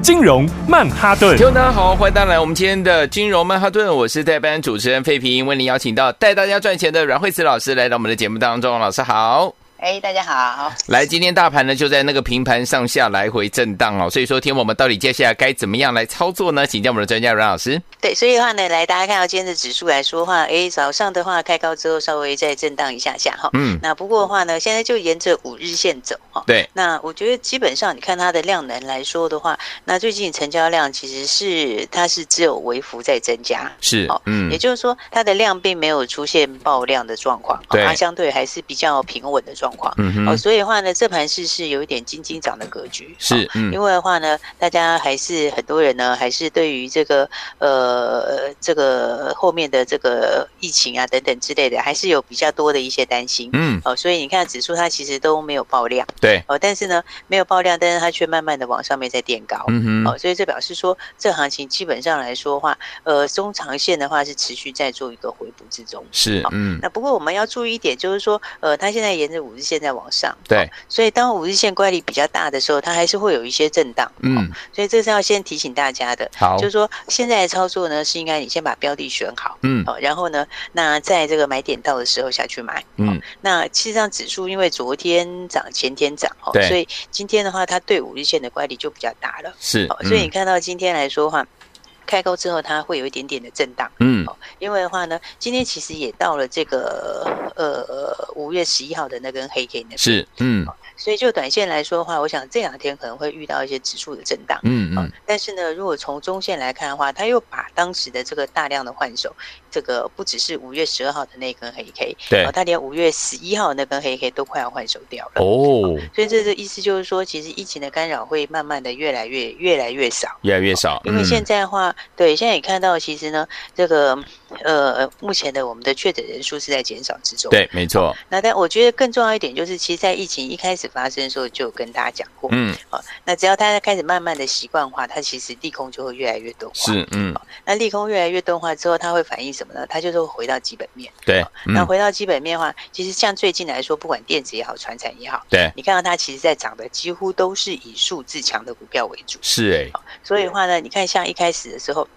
金融曼哈顿，听众大家好，欢迎大家来我们今天的金融曼哈顿，我是代班主持人费平，为您邀请到带大家赚钱的阮惠慈老师来到我们的节目当中，老师好。哎，大家好！来，今天大盘呢就在那个平盘上下来回震荡哦，所以说，天我们到底接下来该怎么样来操作呢？请教我们的专家阮老师。对，所以的话呢，来大家看到今天的指数来说的话，哎，早上的话开高之后稍微再震荡一下下哈。嗯。那不过的话呢，现在就沿着五日线走哈。对。那我觉得基本上你看它的量能来说的话，那最近成交量其实是它是只有微幅在增加。是。哦。嗯。也就是说，它的量并没有出现爆量的状况，对。它相对还是比较平稳的状况。嗯哼。所以的话呢，这盘市是有一点金金涨的格局，是，嗯，因为的话呢，大家还是很多人呢，还是对于这个呃，这个后面的这个疫情啊等等之类的，还是有比较多的一些担心，嗯，哦，所以你看指数它其实都没有爆量，对，哦，但是呢，没有爆量，但是它却慢慢的往上面在垫高，嗯哼，哦，所以这表示说，这行情基本上来说的话，呃，中长线的话是持续在做一个回补之中，是，嗯，那不过我们要注意一点，就是说，呃，它现在沿着五日线在往上。对、哦，所以当五日线乖离比较大的时候，它还是会有一些震荡。嗯、哦，所以这是要先提醒大家的。好，就是说现在的操作呢，是应该你先把标的选好。嗯，好、哦，然后呢，那在这个买点到的时候下去买。嗯、哦，那其实上指数因为昨天涨，前天涨，哦，所以今天的话，它对五日线的乖离就比较大了。是，哦，所以你看到今天来说的话。开高之后，它会有一点点的震荡，嗯，因为的话呢，今天其实也到了这个呃五月十一号的那根黑 K 那边，是，嗯。所以就短线来说的话，我想这两天可能会遇到一些指数的震荡，嗯嗯。但是呢，如果从中线来看的话，它又把当时的这个大量的换手，这个不只是五月十二号的那根黑 K，对，他连五月十一号那根黑 K 都快要换手掉了。哦，所以这个意思就是说，其实疫情的干扰会慢慢的越来越越来越少，越来越少。因为现在的话，对，现在也看到，其实呢，这个呃，目前的我们的确诊人数是在减少之中。对，没错。那但我觉得更重要一点就是，其实，在疫情一开始。发生的时候就跟大家讲过，嗯，好，那只要大家开始慢慢的习惯化，它其实利空就会越来越多。是，嗯，那利空越来越多化之后，它会反映什么呢？它就是会回到基本面，对，那回到基本面的话，其实像最近来说，不管电子也好，船产也好，对，你看到它其实在涨的几乎都是以数字强的股票为主，是哎，所以的话呢，你看像一开始的时候。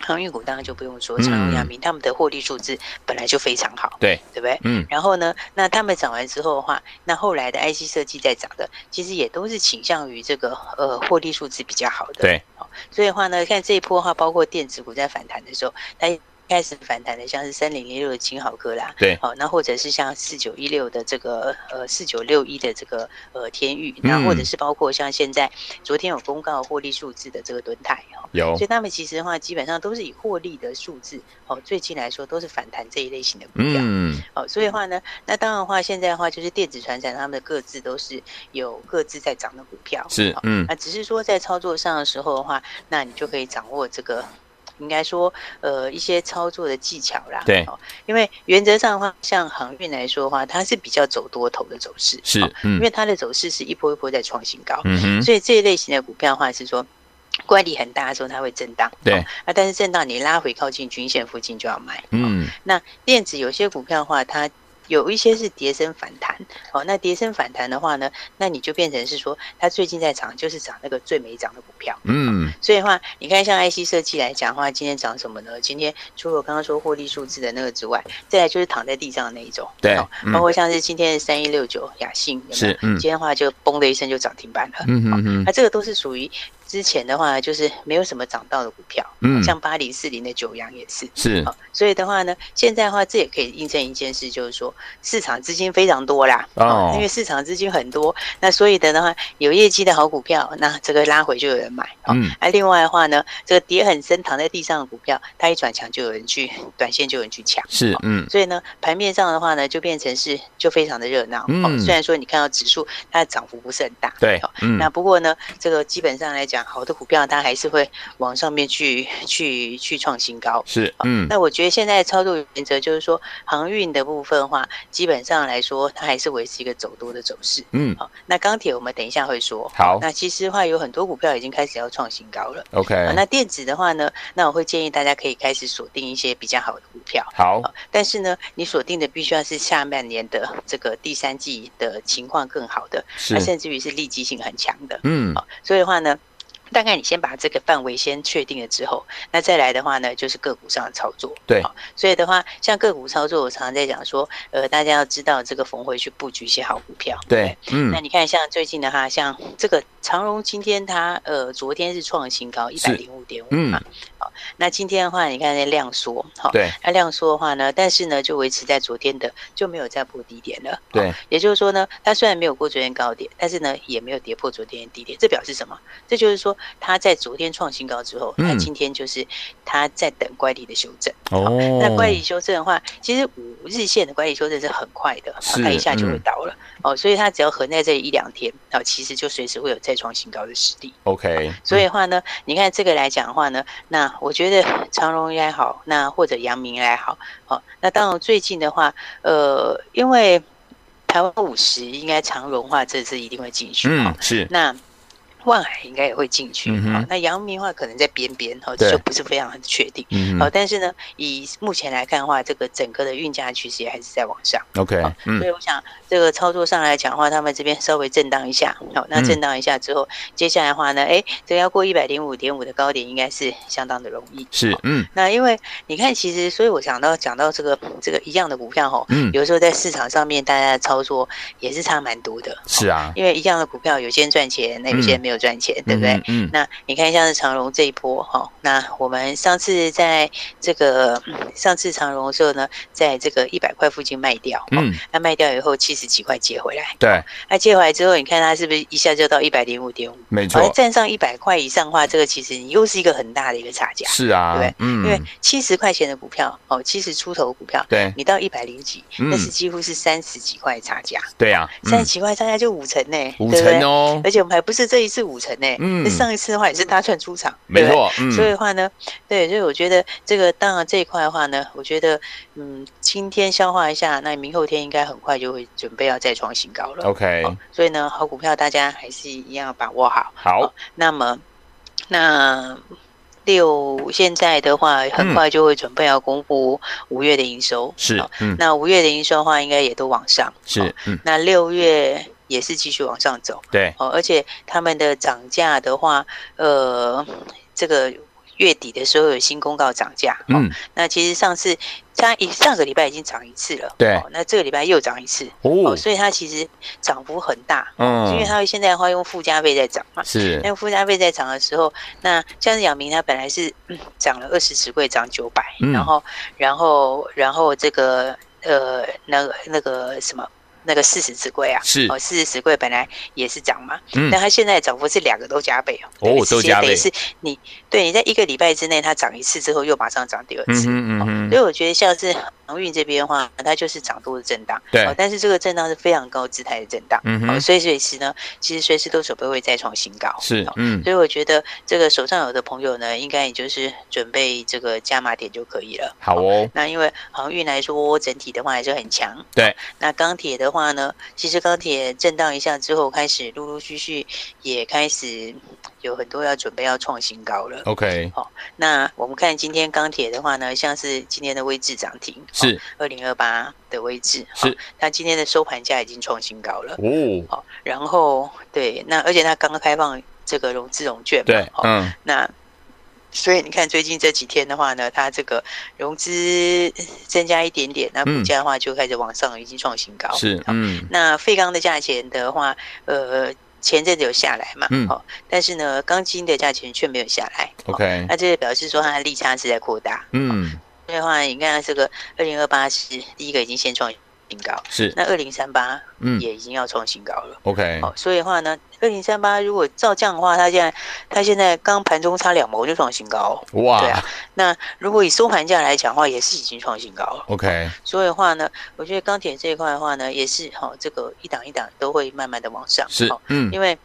航运股当然就不用说，长荣、亚明他们的获利数字本来就非常好，对对不对？嗯。然后呢，那他们涨完之后的话，那后来的 IC 设计在涨的，其实也都是倾向于这个呃获利数字比较好的，对。所以的话呢，看这一波的话，包括电子股在反弹的时候，它。开始反弹的，像是三零零六的金豪科啦，对，好，那或者是像四九一六的这个呃四九六一的这个呃天域，那或者是包括像现在昨天有公告获利数字的这个敦泰哈，有，所以他们其实的话基本上都是以获利的数字哦，最近来说都是反弹这一类型的股票，嗯，哦，所以的话呢，那当然的话现在的话就是电子传产他们的各自都是有各自在涨的股票，是，嗯，那只是说在操作上的时候的话，那你就可以掌握这个。应该说，呃，一些操作的技巧啦。对，因为原则上的话，像航运来说的话，它是比较走多头的走势。是，嗯，因为它的走势是一波一波在创新高。嗯哼。所以这一类型的股票的话，是说乖离很大的时候，它会震荡。对。啊，但是震荡你拉回靠近均线附近就要买。嗯。那电子有些股票的话，它。有一些是跌升反弹，哦，那跌升反弹的话呢，那你就变成是说，它最近在涨，就是涨那个最没涨的股票，嗯，所以的话，你看像 IC 设计来讲的话，今天涨什么呢？今天除了我刚刚说获利数字的那个之外，再来就是躺在地上的那一种，对，包括像是今天的三一六九雅信，是，嗯，今天的话就嘣的一声就涨停板了，嗯嗯嗯，那这个都是属于。之前的话就是没有什么涨到的股票，嗯，像八零四零的九阳也是，是，所以的话呢，现在的话这也可以印证一件事，就是说市场资金非常多啦，哦，因为市场资金很多，那所以的话有业绩的好股票，那这个拉回就有人买，嗯，那另外的话呢，这个跌很深躺在地上的股票，它一转强就有人去短线就有人去抢，是，嗯，所以呢盘面上的话呢就变成是就非常的热闹，嗯，虽然说你看到指数它的涨幅不是很大，对，嗯，那不过呢这个基本上来讲。讲，好的股票它还是会往上面去去去创新高。是，嗯。那我觉得现在操作原则就是说，航运的部分的话，基本上来说，它还是维持一个走多的走势。嗯。好，那钢铁我们等一下会说。好。那其实的话，有很多股票已经开始要创新高了。OK。那电子的话呢，那我会建议大家可以开始锁定一些比较好的股票。好。但是呢，你锁定的必须要是下半年的这个第三季的情况更好的，是，甚至于是利基性很强的。嗯。好，所以的话呢。大概你先把这个范围先确定了之后，那再来的话呢，就是个股上的操作。对，所以的话，像个股操作，我常常在讲说，呃，大家要知道这个逢回去布局一些好股票。对，嗯。那你看，像最近的话，像这个长荣今天它呃，昨天是创新高一百零五点五嘛。好，那今天的话，你看那量缩，好，对，那量缩的话呢，但是呢，就维持在昨天的，就没有再破低点了。对，也就是说呢，它虽然没有过昨天高点，但是呢，也没有跌破昨天的低点，这表示什么？这就是说。它在昨天创新高之后，它今天就是它在等乖离的修正。哦、嗯，那乖离修正的话，其实五日线的乖离修正是很快的，它一下就会倒了。嗯、哦，所以它只要横在这里一两天，啊，其实就随时会有再创新高的实力。OK，所以的话呢，你看这个来讲的话呢，那我觉得长荣应该好，那或者阳明应该好。好、哦，那当然最近的话，呃，因为台湾五十应该长荣的话，这次一定会进去。嗯，是那。万海应该也会进去，好、嗯，那阳明的话可能在边边，哈，就不是非常很确定，好、嗯，但是呢，以目前来看的话，这个整个的运价趋势也还是在往上，OK，所以我想这个操作上来讲的话，他们这边稍微震荡一下，好，那震荡一下之后，嗯、接下来的话呢，哎，这个要过一百零五点五的高点，应该是相当的容易，是，嗯，那因为你看，其实，所以我想到讲到这个这个一样的股票，哈，嗯，有时候在市场上面大家的操作也是差蛮多的，是啊，因为一样的股票，有些人赚钱，那有些人没有。赚钱，对不对？嗯，嗯，那你看，像是长荣这一波哈，那我们上次在这个上次长荣的时候呢，在这个一百块附近卖掉，嗯，那卖掉以后七十几块接回来，对，那接回来之后，你看它是不是一下就到一百零五点五？没错，站上一百块以上的话，这个其实你又是一个很大的一个差价，是啊，对，嗯，因为七十块钱的股票哦，七十出头的股票，对，你到一百零几，那是几乎是三十几块差价，对啊，三十几块差价就五成呢，五成哦，而且我们还不是这一次五成呢，嗯。上一次的话也是大串出场，没错，嗯、所以的话呢，对，所以我觉得这个当然这一块的话呢，我觉得嗯，今天消化一下，那明后天应该很快就会准备要再创新高了。OK，、哦、所以呢，好股票大家还是一样要把握好。好，哦、那么那六现在的话，很快就会准备要公布五月的营收，是，那五月的营收的话，应该也都往上，是，那六月。也是继续往上走，对，哦，而且他们的涨价的话，呃，这个月底的时候有新公告涨价，嗯，那其实上次它一上个礼拜已经涨一次了，对，那这个礼拜又涨一次，哦，所以它其实涨幅很大，嗯，因为它现在的话用附加费在涨嘛，是，那附加费在涨的时候，那像是阳明它本来是涨了二十十块，涨九百，然后，然后，然后这个呃，那个那个什么。那个四十纸贵啊，是。哦，四十纸贵本来也是涨嘛，嗯，但它现在涨幅是两个都加倍哦，哦，都加倍，是你对你在一个礼拜之内它涨一次之后又马上涨第二次，嗯嗯，所以我觉得像是航运这边的话，它就是涨多的震荡，对，但是这个震荡是非常高姿态的震荡，嗯，所以随时呢，其实随时都准备会再创新高，是，嗯，所以我觉得这个手上有的朋友呢，应该也就是准备这个加码点就可以了，好哦，那因为航运来说整体的话还是很强，对，那钢铁的话呢，其实钢铁震荡一下之后，开始陆陆续续也开始有很多要准备要创新高了。OK，好，那我们看今天钢铁的话呢，像是今天的位置涨停，是二零二八的位置，是它今天的收盘价已经创新高了。哦，好，然后对，那而且它刚刚开放这个融资融券嘛，对，嗯，那。所以你看，最近这几天的话呢，它这个融资增加一点点，那股价的话就开始往上，已经创新高。是，嗯。那废钢的价钱的话，呃，前阵子有下来嘛，嗯。好，但是呢，钢筋的价钱却没有下来。OK。那这就表示说它的利差是在扩大。嗯。所以的话，你看这个二零二八是第一个已经先创新高，是。那二零三八，嗯，也已经要创新高了。OK。好，所以的话呢。二零三八，如果照这样的话，它现在它现在刚盘中差两毛就创新高，哇！对啊，那如果以收盘价来讲的话，也是已经创新高了。OK，所以的话呢，我觉得钢铁这一块的话呢，也是哈，这个一档一档都会慢慢的往上。是，嗯，因为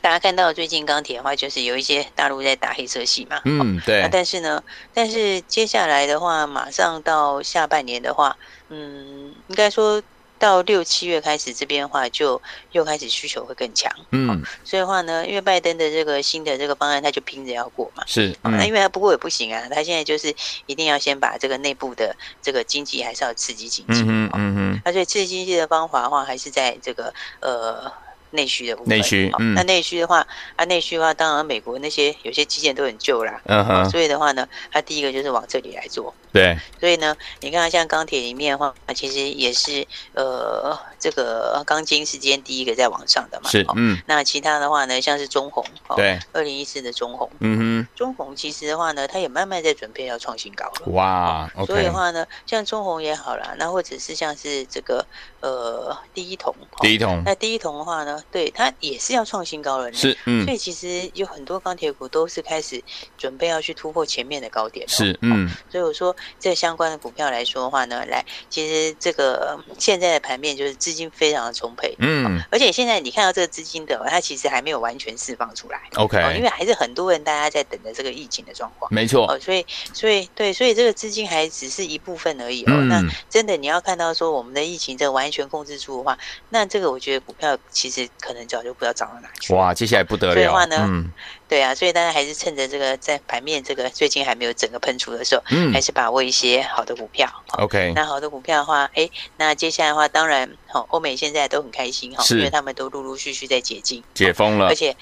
大家看到最近钢铁的话，就是有一些大陆在打黑色系嘛。嗯，对。但是呢，但是接下来的话，马上到下半年的话，嗯，应该说。到六七月开始，这边的话就又开始需求会更强，嗯，所以的话呢，因为拜登的这个新的这个方案，他就拼着要过嘛，是，那、嗯、因为他不过也不行啊，他现在就是一定要先把这个内部的这个经济还是要刺激经济，嗯嗯嗯，那所以刺激经济的方法的话，还是在这个呃。内需的部分，内需，嗯，那内需的话，啊，内需的话，当然美国那些有些基建都很旧啦，嗯哼，所以的话呢，它第一个就是往这里来做，对，所以呢，你看像钢铁里面的话，其实也是呃，这个钢筋是今天第一个在往上的嘛，是，嗯，那其他的话呢，像是中鸿，对，二零一四的中红，嗯哼，中红其实的话呢，它也慢慢在准备要创新高了，哇，所以的话呢，像中红也好啦，那或者是像是这个呃第一铜，第一铜，那第一铜的话呢，对它也。是要创新高了，是，嗯，所以其实有很多钢铁股都是开始准备要去突破前面的高点，是，嗯，所以我说这相关的股票来说的话呢，来，其实这个现在的盘面就是资金非常的充沛，嗯，而且现在你看到这个资金的，它其实还没有完全释放出来，OK，因为还是很多人大家在等着这个疫情的状况，没错，所以，所以，对，所以这个资金还只是一部分而已哦，那真的你要看到说我们的疫情这完全控制住的话，那这个我觉得股票其实可能早就不知道涨到哪去，哇。接下来不得了，所以的话呢，嗯，对啊，所以大家还是趁着这个在盘面这个最近还没有整个喷出的时候，嗯，还是把握一些好的股票。OK，那好的股票的话，哎，那接下来的话，当然，好，欧美现在都很开心哈，因为他们都陆陆续续在解禁、解封了，而且，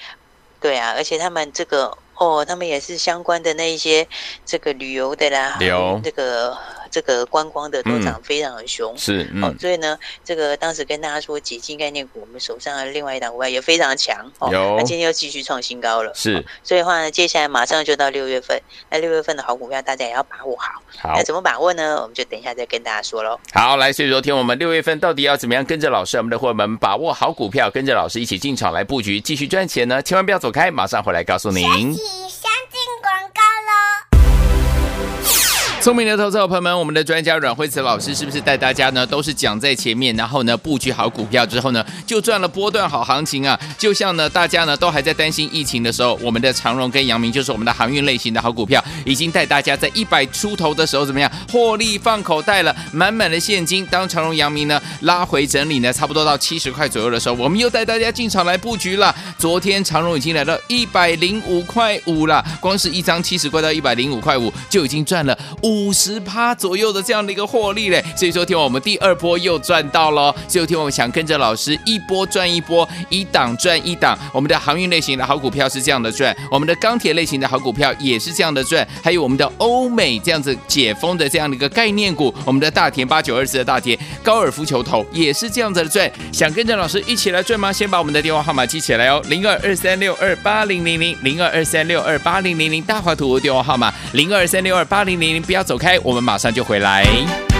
对啊，而且他们这个哦，他们也是相关的那一些这个旅游的啦，有这个。这个观光的都涨非常的凶，是，哦，所以呢，这个当时跟大家说解禁概念股，我们手上的另外一档股票也非常强，哦，那今天又继续创新高了，是，所以的话呢，接下来马上就到六月份，那六月份的好股票大家也要把握好，好，那怎么把握呢？我们就等一下再跟大家说喽。好，来，所以昨天我们六月份到底要怎么样跟着老师，我们的伙伴们把握好股票，跟着老师一起进场来布局，继续赚钱呢？千万不要走开，马上回来告诉您。聪明的投资者朋友们，我们的专家阮慧慈老师是不是带大家呢？都是讲在前面，然后呢布局好股票之后呢，就赚了波段好行情啊！就像呢大家呢都还在担心疫情的时候，我们的长荣跟阳明就是我们的航运类型的好股票，已经带大家在一百出头的时候怎么样获利放口袋了，满满的现金。当长荣、阳明呢拉回整理呢，差不多到七十块左右的时候，我们又带大家进场来布局了。昨天长荣已经来到一百零五块五了，光是一张七十块到一百零五块五就已经赚了五十趴左右的这样的一个获利嘞，所以说听我们第二波又赚到了，所以听我们想跟着老师一波赚一波，一档赚一档。我们的航运类型的好股票是这样的赚，我们的钢铁类型的好股票也是这样的赚，还有我们的欧美这样子解封的这样的一个概念股，我们的大田八九二四的大田高尔夫球头也是这样子的赚。想跟着老师一起来赚吗？先把我们的电话号码记起来哦，零二二三六二八零零零零二二三六二八零零零大华图电话号码零二三六二八零零零，不要要走开。我们马上就回来。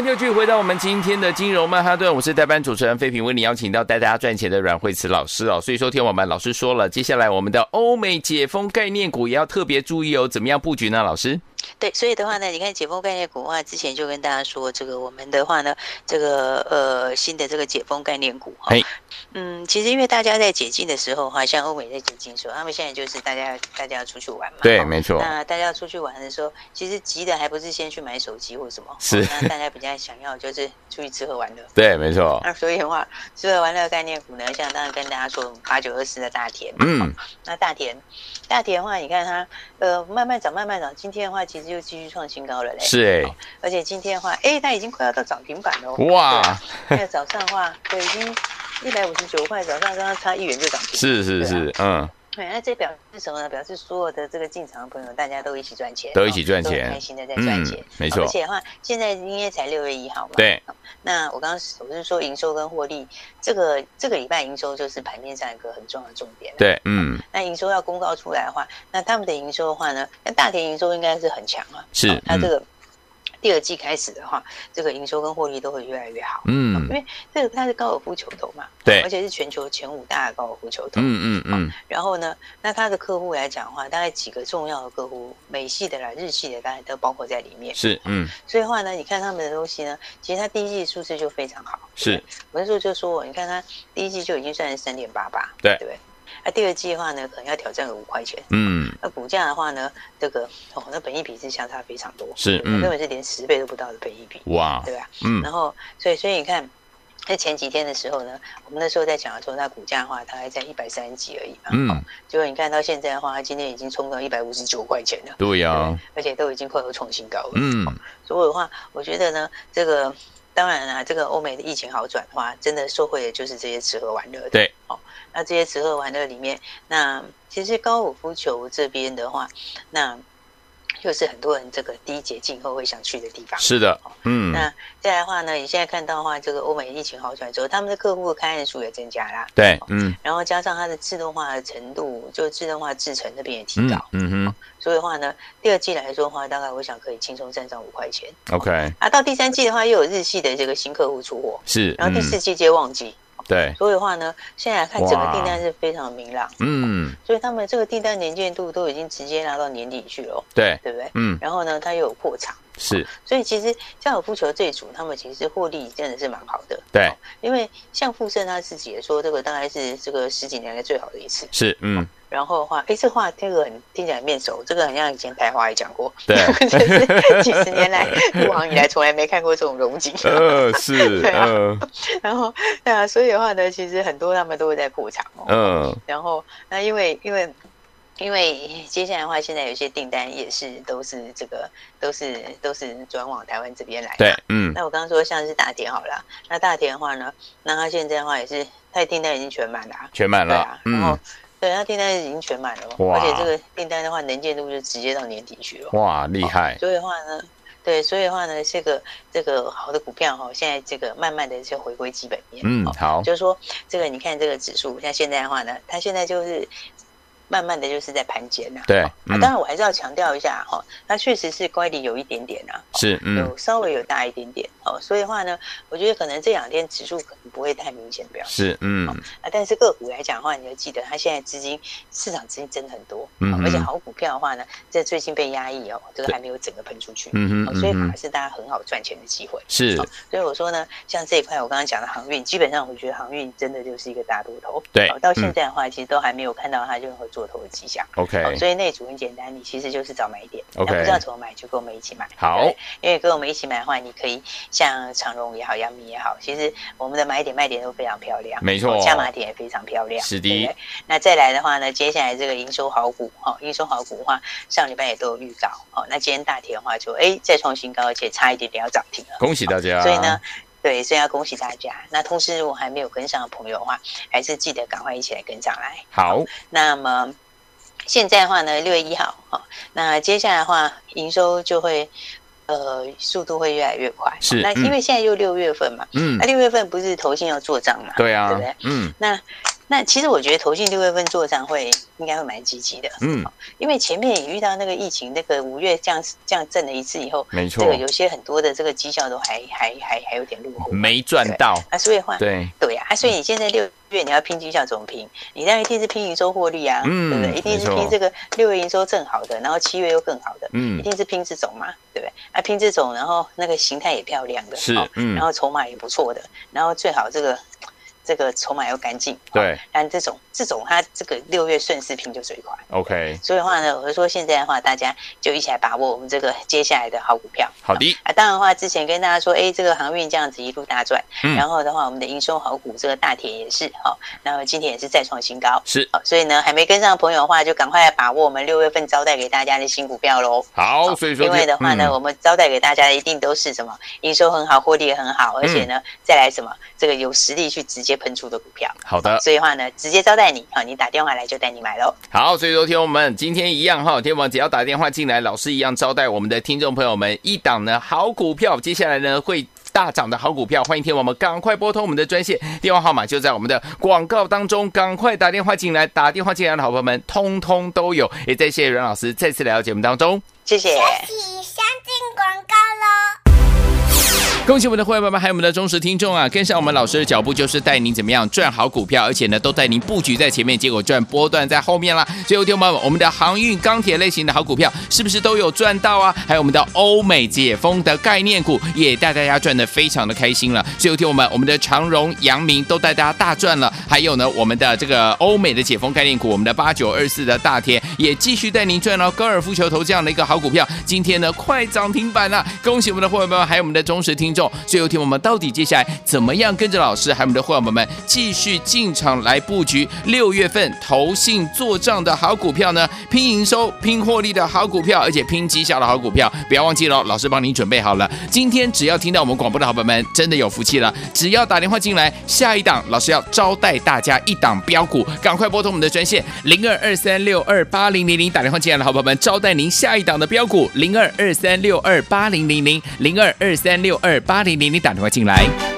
就回到我们今天的金融曼哈顿，我是代班主持人费平，为你邀请到带大家赚钱的阮慧慈老师哦。所以说，听我们老师说了，接下来我们的欧美解封概念股也要特别注意哦。怎么样布局呢？老师？对，所以的话呢，你看解封概念股的话，之前就跟大家说，这个我们的话呢，这个呃新的这个解封概念股哈。嗯，其实因为大家在解禁的时候哈，像欧美在解禁的时候，他们现在就是大家大家要出去玩嘛。对，没错。那大家要出去玩的时候，其实急的还不是先去买手机或什么，是。那大家比较想要就是出去吃喝玩乐。对，没错。那所以的话，吃喝玩乐概念股呢，像当然跟大家说八九二四的大田。嗯。那大田，大田的话，你看它呃慢慢涨，慢慢涨，今天的话其实又继续创新高了嘞。是哎、欸。而且今天的话，哎，它已经快要到涨停板了。哇。那个早上的话，对，已经。一百五十九块，早上刚刚差一元就涨停。是是是，嗯。对，那这表示什么呢？表示所有的这个进场的朋友，大家都一起赚钱，都一起赚钱，开心的在赚钱，没错。而且的话，现在应该才六月一号嘛。对。那我刚刚我是说营收跟获利，这个这个礼拜营收就是盘面上一个很重要的重点。对，嗯。那营收要公告出来的话，那他们的营收的话呢，那大田营收应该是很强啊。是。它这个。第二季开始的话，这个营收跟获利都会越来越好。嗯，因为这个它是高尔夫球头嘛，对，而且是全球前五大的高尔夫球头。嗯嗯嗯。然后呢，那它的客户来讲的话，大概几个重要的客户，美系的啦、日系的，大概都包括在里面。是，嗯。所以的话呢，你看他们的东西呢，其实它第一季数字就非常好。是。我那时候就说，你看它第一季就已经算是三点八八，对，对不对？那、啊、第二季的话呢，可能要挑战个五块钱。嗯，那股价的话呢，这个哦，那本益比是相差非常多，是，根本是连十倍都不到的本益比。哇，对吧？嗯，然后所以所以你看，在前几天的时候呢，我们那时候在讲的时候，那股价的话，它还在一百三十几而已嘛。嗯，结果你看到现在的话，它今天已经冲到一百五十九块钱了。对呀、啊，而且都已经快要创新高了。嗯，所以的话，我觉得呢，这个。当然啦，这个欧美的疫情好转的话，真的受惠的就是这些吃喝玩乐的。对，哦，那这些吃喝玩乐里面，那其实高尔夫球这边的话，那又是很多人这个第一节进后会想去的地方。是的，嗯。那再来的话呢，你现在看到的话，这个欧美疫情好转之后，他们的客户的开案数也增加啦。对，嗯。然后加上它的自动化的程度，就自动化制程那边也提高。嗯，嗯哼。所以的话呢，第二季来说的话，大概我想可以轻松赚上五块钱。OK。啊，到第三季的话，又有日系的这个新客户出货。是。然后第四季接旺季。对，所以的话呢，现在来看整个订单是非常明朗，嗯，所以他们这个订单年见度都已经直接拿到年底去了，对，对不对？嗯，然后呢，它又有扩产，是，所以其实高尔夫球这一组，他们其实获利真的是蛮好的，对，因为像富盛他自己也说，这个大概是这个十几年来最好的一次，是，嗯。然后的话，哎，这话听个很听起来很面熟，这个好像以前台华也讲过，对，就是几十年来 入行以来从来没看过这种荣景，呃，是，对啊，然后对啊，所以的话呢，其实很多他们都会在扩厂哦，嗯，然后那因为因为因为接下来的话，现在有些订单也是都是这个都是都是转往台湾这边来，对，嗯，那我刚刚说像是大田好了，那大田的话呢，那他现在的话也是，他的订单已经全满了，全满了，对啊，然后。对，他订单已经全满了，哇而且这个订单的话，能见度就直接到年底去了。哇，厉害！所以的话呢，对，所以的话呢，这个这个好的股票哈，现在这个慢慢的就回归基本面。嗯，好，就是说这个你看这个指数，像现在的话呢，它现在就是。慢慢的就是在盘间呐，对，啊，当然我还是要强调一下哈，它确实是乖离有一点点啊，是，嗯，有稍微有大一点点哦，所以的话呢，我觉得可能这两天指数可能不会太明显表现，是，嗯，啊，但是个股来讲的话，你要记得它现在资金市场资金真的很多，嗯，而且好股票的话呢，在最近被压抑哦，这个还没有整个喷出去，嗯哼，所以反而是大家很好赚钱的机会，是，所以我说呢，像这一块我刚刚讲的航运，基本上我觉得航运真的就是一个大多头，对，到现在的话，其实都还没有看到它任何做头的迹象。OK，所以那组很简单，你其实就是找买点。OK，不知道怎么买，就跟我们一起买。好，因为跟我们一起买的话，你可以像长荣也好，阳明也好，其实我们的买点卖点都非常漂亮。没错，加码点也非常漂亮。是的。那再来的话呢，接下来这个营收好股，哈，营收好股的话，上礼拜也都有预告。哦，那今天大田的话就哎再创新高，而且差一点点要涨停了。恭喜大家。所以呢，对，所以要恭喜大家。那同时，如果还没有跟上的朋友的话，还是记得赶快一起来跟上来。好，那么。现在的话呢，六月一号，哈，那接下来的话，营收就会，呃，速度会越来越快。是，那因为现在又六月份嘛，嗯，那六月份不是投信要做账嘛？对啊，对不对？嗯，那。那其实我觉得投信六月份做账会应该会蛮积极的，嗯，因为前面也遇到那个疫情，那个五月这样这样震了一次以后，没错，这个有些很多的这个绩效都还还还还有点落后，没赚到啊，所以话对对呀啊，所以你现在六月你要拼绩效怎么拼？你当然一定是拼营收获利啊，嗯，对不对？一定是拼这个六月营收正好的，然后七月又更好的，嗯，一定是拼这种嘛，对不对？啊，拼这种，然后那个形态也漂亮的，是，嗯，然后筹码也不错的，然后最好这个。这个筹码要干净，对，但这种这种它这个六月顺势拼就最快，OK。所以的话呢，我就说现在的话，大家就一起来把握我们这个接下来的好股票。好的。啊，当然的话，之前跟大家说，哎，这个航运这样子一路大赚，嗯，然后的话，我们的营收好股这个大铁也是好，然后今天也是再创新高，是，所以呢，还没跟上的朋友的话，就赶快来把握我们六月份招待给大家的新股票喽。好，所以说，因为的话呢，我们招待给大家的一定都是什么？营收很好，获利也很好，而且呢，再来什么？这个有实力去直接喷出的股票。好的，所以的话呢，直接招待你，啊，你打电话来就带你买喽。好，所以说听我们今天一样哈，听我们只要打电话进来，老师一样招待我们的听众朋友们一档呢好股票，接下来呢会大涨的好股票，欢迎听我们赶快拨通我们的专线电话号码，就在我们的广告当中，赶快打电话进来，打电话进来的好朋友们通通都有。也再谢谢阮老师再次来到节目当中，谢谢。恭喜我们的会员们，还有我们的忠实听众啊！跟上我们老师的脚步，就是带您怎么样赚好股票，而且呢，都带您布局在前面，结果赚波段在后面啦。最后，听我们，我们的航运、钢铁类型的好股票，是不是都有赚到啊？还有我们的欧美解封的概念股，也带大家赚的非常的开心了。最后，听我们，我们的长荣、阳明都带大家大赚了。还有呢，我们的这个欧美的解封概念股，我们的八九二四的大铁，也继续带您赚到高尔夫球头这样的一个好股票。今天呢，快涨停板了！恭喜我们的会员们，还有我们的忠实听众。最后听我们到底接下来怎么样跟着老师还有我们的会员们继续进场来布局六月份投信做账的好股票呢？拼营收、拼获利的好股票，而且拼绩效的好股票，不要忘记了，老师帮您准备好了。今天只要听到我们广播的好朋友们，真的有福气了。只要打电话进来，下一档老师要招待大家一档标股，赶快拨通我们的专线零二二三六二八零零零，打电话进来的好朋友们，招待您下一档的标股零二二三六二八零零零零二二三六二八零零零，打电话进来。